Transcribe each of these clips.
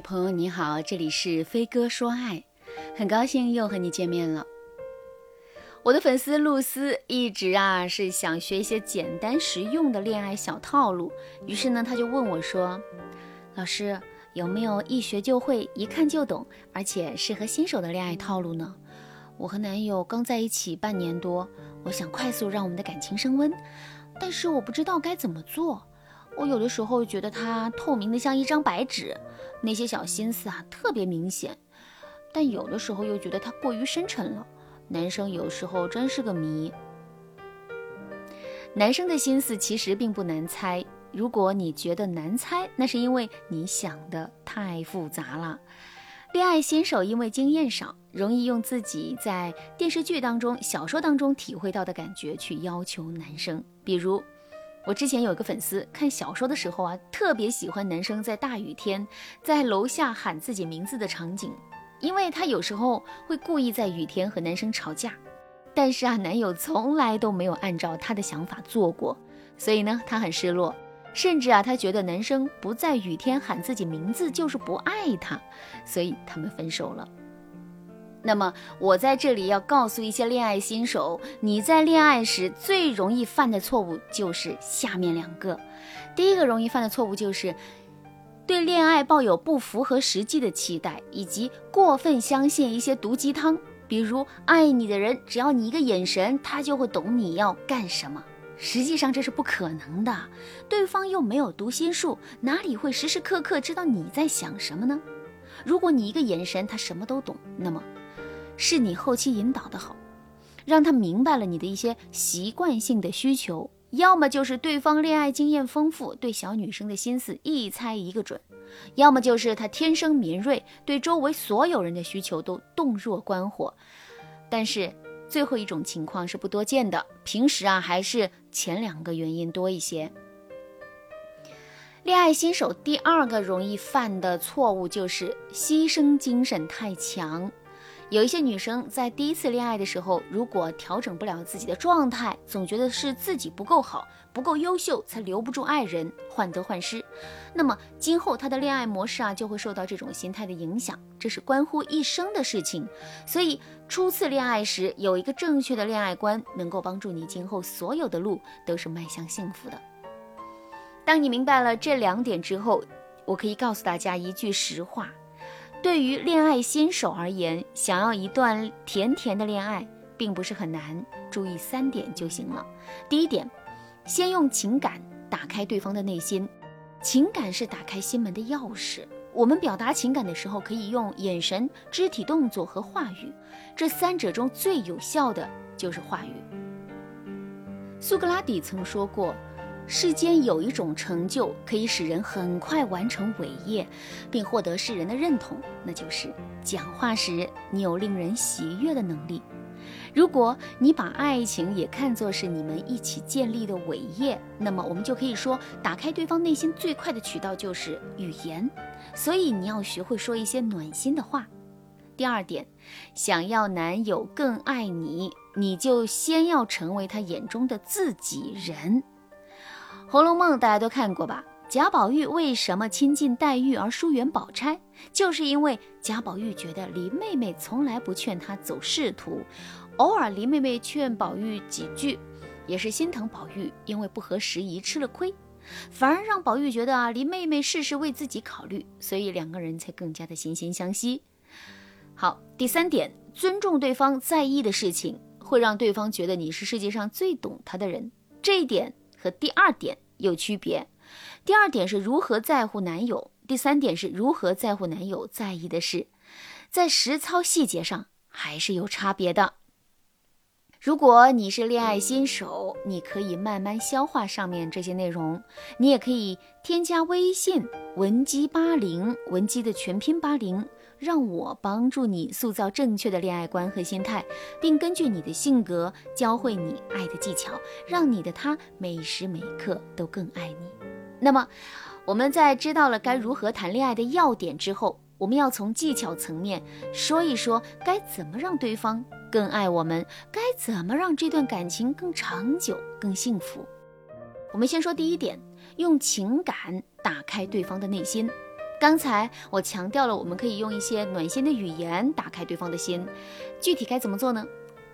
朋友你好，这里是飞哥说爱，很高兴又和你见面了。我的粉丝露丝一直啊是想学一些简单实用的恋爱小套路，于是呢，他就问我说：“老师，有没有一学就会、一看就懂，而且适合新手的恋爱套路呢？”我和男友刚在一起半年多，我想快速让我们的感情升温，但是我不知道该怎么做。我有的时候觉得他透明的像一张白纸，那些小心思啊特别明显，但有的时候又觉得他过于深沉了。男生有时候真是个谜。男生的心思其实并不难猜，如果你觉得难猜，那是因为你想的太复杂了。恋爱新手因为经验少，容易用自己在电视剧当中、小说当中体会到的感觉去要求男生。比如，我之前有一个粉丝看小说的时候啊，特别喜欢男生在大雨天在楼下喊自己名字的场景，因为他有时候会故意在雨天和男生吵架，但是啊，男友从来都没有按照他的想法做过，所以呢，他很失落。甚至啊，他觉得男生不在雨天喊自己名字就是不爱他，所以他们分手了。那么我在这里要告诉一些恋爱新手，你在恋爱时最容易犯的错误就是下面两个。第一个容易犯的错误就是对恋爱抱有不符合实际的期待，以及过分相信一些毒鸡汤，比如爱你的人只要你一个眼神，他就会懂你要干什么。实际上这是不可能的，对方又没有读心术，哪里会时时刻刻知道你在想什么呢？如果你一个眼神他什么都懂，那么是你后期引导的好，让他明白了你的一些习惯性的需求；要么就是对方恋爱经验丰富，对小女生的心思一猜一个准；要么就是他天生敏锐，对周围所有人的需求都洞若观火。但是。最后一种情况是不多见的，平时啊还是前两个原因多一些。恋爱新手第二个容易犯的错误就是牺牲精神太强。有一些女生在第一次恋爱的时候，如果调整不了自己的状态，总觉得是自己不够好、不够优秀，才留不住爱人，患得患失。那么今后她的恋爱模式啊，就会受到这种心态的影响，这是关乎一生的事情。所以初次恋爱时有一个正确的恋爱观，能够帮助你今后所有的路都是迈向幸福的。当你明白了这两点之后，我可以告诉大家一句实话。对于恋爱新手而言，想要一段甜甜的恋爱，并不是很难。注意三点就行了。第一点，先用情感打开对方的内心。情感是打开心门的钥匙。我们表达情感的时候，可以用眼神、肢体动作和话语。这三者中最有效的就是话语。苏格拉底曾说过。世间有一种成就可以使人很快完成伟业，并获得世人的认同，那就是讲话时你有令人喜悦的能力。如果你把爱情也看作是你们一起建立的伟业，那么我们就可以说，打开对方内心最快的渠道就是语言。所以你要学会说一些暖心的话。第二点，想要男友更爱你，你就先要成为他眼中的自己人。《红楼梦》大家都看过吧？贾宝玉为什么亲近黛玉而疏远宝钗？就是因为贾宝玉觉得林妹妹从来不劝他走仕途，偶尔林妹妹劝宝玉几句，也是心疼宝玉，因为不合时宜吃了亏，反而让宝玉觉得啊林妹妹事事为自己考虑，所以两个人才更加的惺惺相惜。好，第三点，尊重对方在意的事情，会让对方觉得你是世界上最懂他的人。这一点。和第二点有区别，第二点是如何在乎男友，第三点是如何在乎男友在意的事，在实操细节上还是有差别的。如果你是恋爱新手，你可以慢慢消化上面这些内容，你也可以添加微信文姬八零，文姬的全拼八零。让我帮助你塑造正确的恋爱观和心态，并根据你的性格教会你爱的技巧，让你的他每时每刻都更爱你。那么，我们在知道了该如何谈恋爱的要点之后，我们要从技巧层面说一说该怎么让对方更爱我们，该怎么让这段感情更长久、更幸福。我们先说第一点，用情感打开对方的内心。刚才我强调了，我们可以用一些暖心的语言打开对方的心。具体该怎么做呢？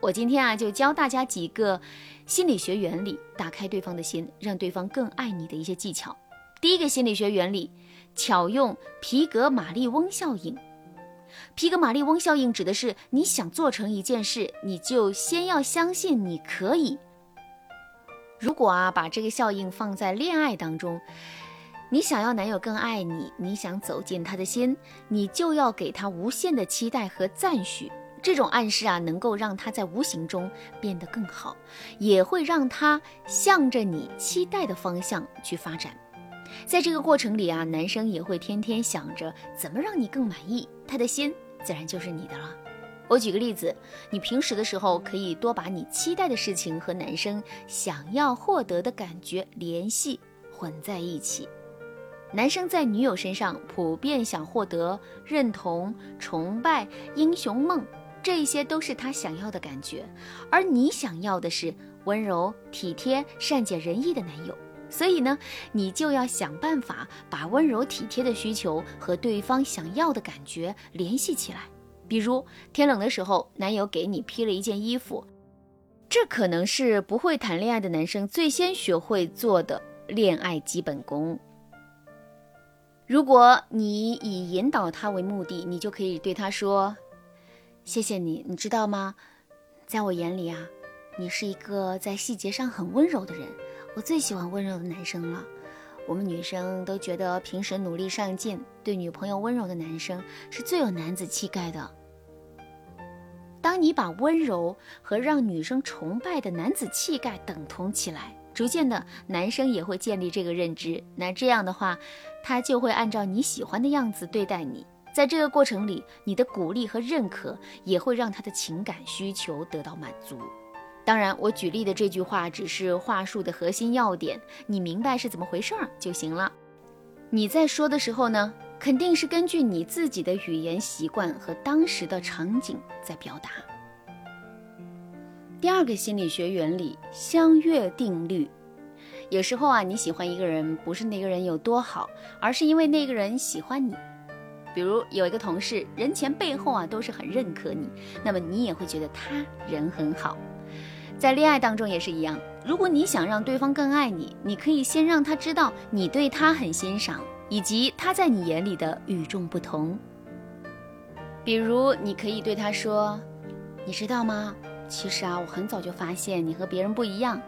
我今天啊，就教大家几个心理学原理，打开对方的心，让对方更爱你的一些技巧。第一个心理学原理，巧用皮格马利翁效应。皮格马利翁效应指的是，你想做成一件事，你就先要相信你可以。如果啊，把这个效应放在恋爱当中，你想要男友更爱你，你想走进他的心，你就要给他无限的期待和赞许。这种暗示啊，能够让他在无形中变得更好，也会让他向着你期待的方向去发展。在这个过程里啊，男生也会天天想着怎么让你更满意，他的心自然就是你的了。我举个例子，你平时的时候可以多把你期待的事情和男生想要获得的感觉联系混在一起。男生在女友身上普遍想获得认同、崇拜、英雄梦。这些都是他想要的感觉，而你想要的是温柔、体贴、善解人意的男友。所以呢，你就要想办法把温柔体贴的需求和对方想要的感觉联系起来。比如天冷的时候，男友给你披了一件衣服，这可能是不会谈恋爱的男生最先学会做的恋爱基本功。如果你以引导他为目的，你就可以对他说。谢谢你，你知道吗？在我眼里啊，你是一个在细节上很温柔的人。我最喜欢温柔的男生了。我们女生都觉得平时努力上进、对女朋友温柔的男生是最有男子气概的。当你把温柔和让女生崇拜的男子气概等同起来，逐渐的，男生也会建立这个认知。那这样的话，他就会按照你喜欢的样子对待你。在这个过程里，你的鼓励和认可也会让他的情感需求得到满足。当然，我举例的这句话只是话术的核心要点，你明白是怎么回事儿就行了。你在说的时候呢，肯定是根据你自己的语言习惯和当时的场景在表达。第二个心理学原理——相悦定律。有时候啊，你喜欢一个人，不是那个人有多好，而是因为那个人喜欢你。比如有一个同事，人前背后啊都是很认可你，那么你也会觉得他人很好。在恋爱当中也是一样，如果你想让对方更爱你，你可以先让他知道你对他很欣赏，以及他在你眼里的与众不同。比如你可以对他说：“你知道吗？其实啊，我很早就发现你和别人不一样。”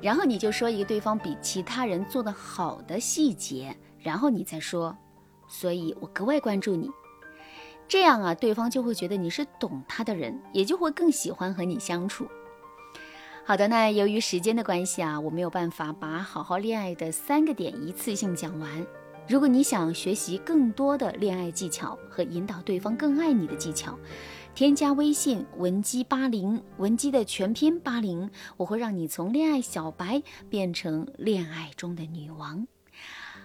然后你就说一个对方比其他人做的好的细节，然后你再说。所以我格外关注你，这样啊，对方就会觉得你是懂他的人，也就会更喜欢和你相处。好的，那由于时间的关系啊，我没有办法把好好恋爱的三个点一次性讲完。如果你想学习更多的恋爱技巧和引导对方更爱你的技巧，添加微信文姬八零，文姬的全拼八零，我会让你从恋爱小白变成恋爱中的女王。